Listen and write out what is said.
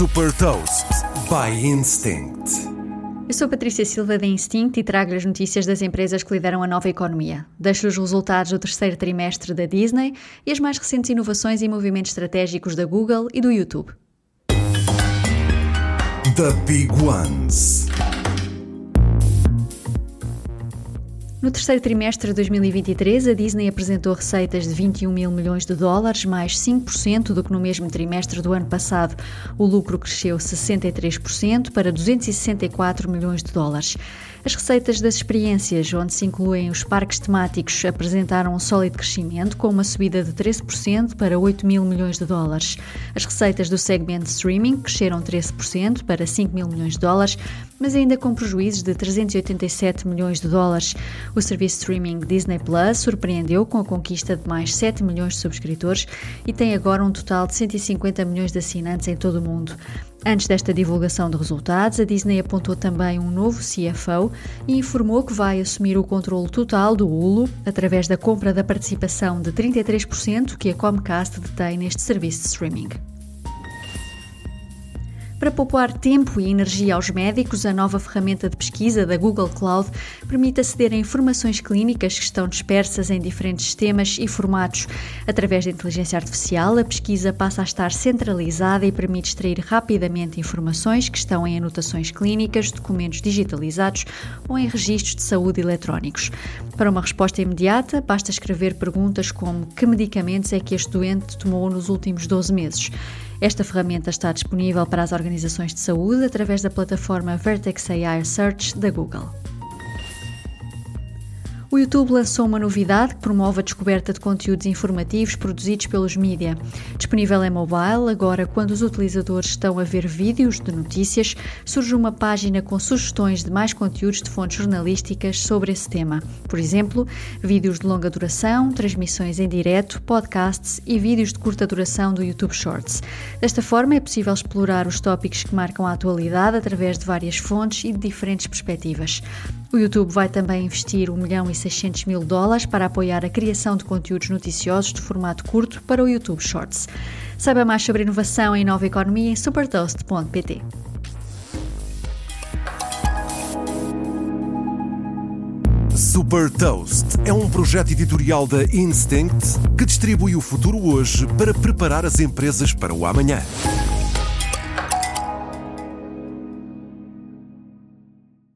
Super Toast by Instinct. Eu sou Patrícia Silva da Instinct e trago as notícias das empresas que lideram a nova economia. Deixo os resultados do terceiro trimestre da Disney e as mais recentes inovações e movimentos estratégicos da Google e do YouTube. The Big Ones. No terceiro trimestre de 2023, a Disney apresentou receitas de 21 mil milhões de dólares, mais 5% do que no mesmo trimestre do ano passado. O lucro cresceu 63% para 264 milhões de dólares. As receitas das experiências, onde se incluem os parques temáticos, apresentaram um sólido crescimento, com uma subida de 13% para 8 mil milhões de dólares. As receitas do segmento streaming cresceram 13% para 5 mil milhões de dólares, mas ainda com prejuízos de 387 milhões de dólares. O serviço streaming Disney Plus surpreendeu com a conquista de mais 7 milhões de subscritores e tem agora um total de 150 milhões de assinantes em todo o mundo. Antes desta divulgação de resultados, a Disney apontou também um novo CFO e informou que vai assumir o controle total do Hulu através da compra da participação de 33% que a Comcast detém neste serviço de streaming. Para poupar tempo e energia aos médicos, a nova ferramenta de pesquisa da Google Cloud permite aceder a informações clínicas que estão dispersas em diferentes sistemas e formatos. Através da inteligência artificial, a pesquisa passa a estar centralizada e permite extrair rapidamente informações que estão em anotações clínicas, documentos digitalizados ou em registros de saúde eletrónicos. Para uma resposta imediata, basta escrever perguntas como que medicamentos é que este doente tomou nos últimos 12 meses. Esta ferramenta está disponível para as organizações de saúde através da plataforma Vertex AI Search da Google. O YouTube lançou uma novidade que promove a descoberta de conteúdos informativos produzidos pelos mídia. Disponível em mobile, agora, quando os utilizadores estão a ver vídeos de notícias, surge uma página com sugestões de mais conteúdos de fontes jornalísticas sobre esse tema. Por exemplo, vídeos de longa duração, transmissões em direto, podcasts e vídeos de curta duração do YouTube Shorts. Desta forma, é possível explorar os tópicos que marcam a atualidade através de várias fontes e de diferentes perspectivas. O YouTube vai também investir 1 milhão e 600 mil dólares para apoiar a criação de conteúdos noticiosos de formato curto para o YouTube Shorts. Saiba mais sobre inovação e nova economia em supertoast.pt. Super Toast é um projeto editorial da Instinct que distribui o futuro hoje para preparar as empresas para o amanhã.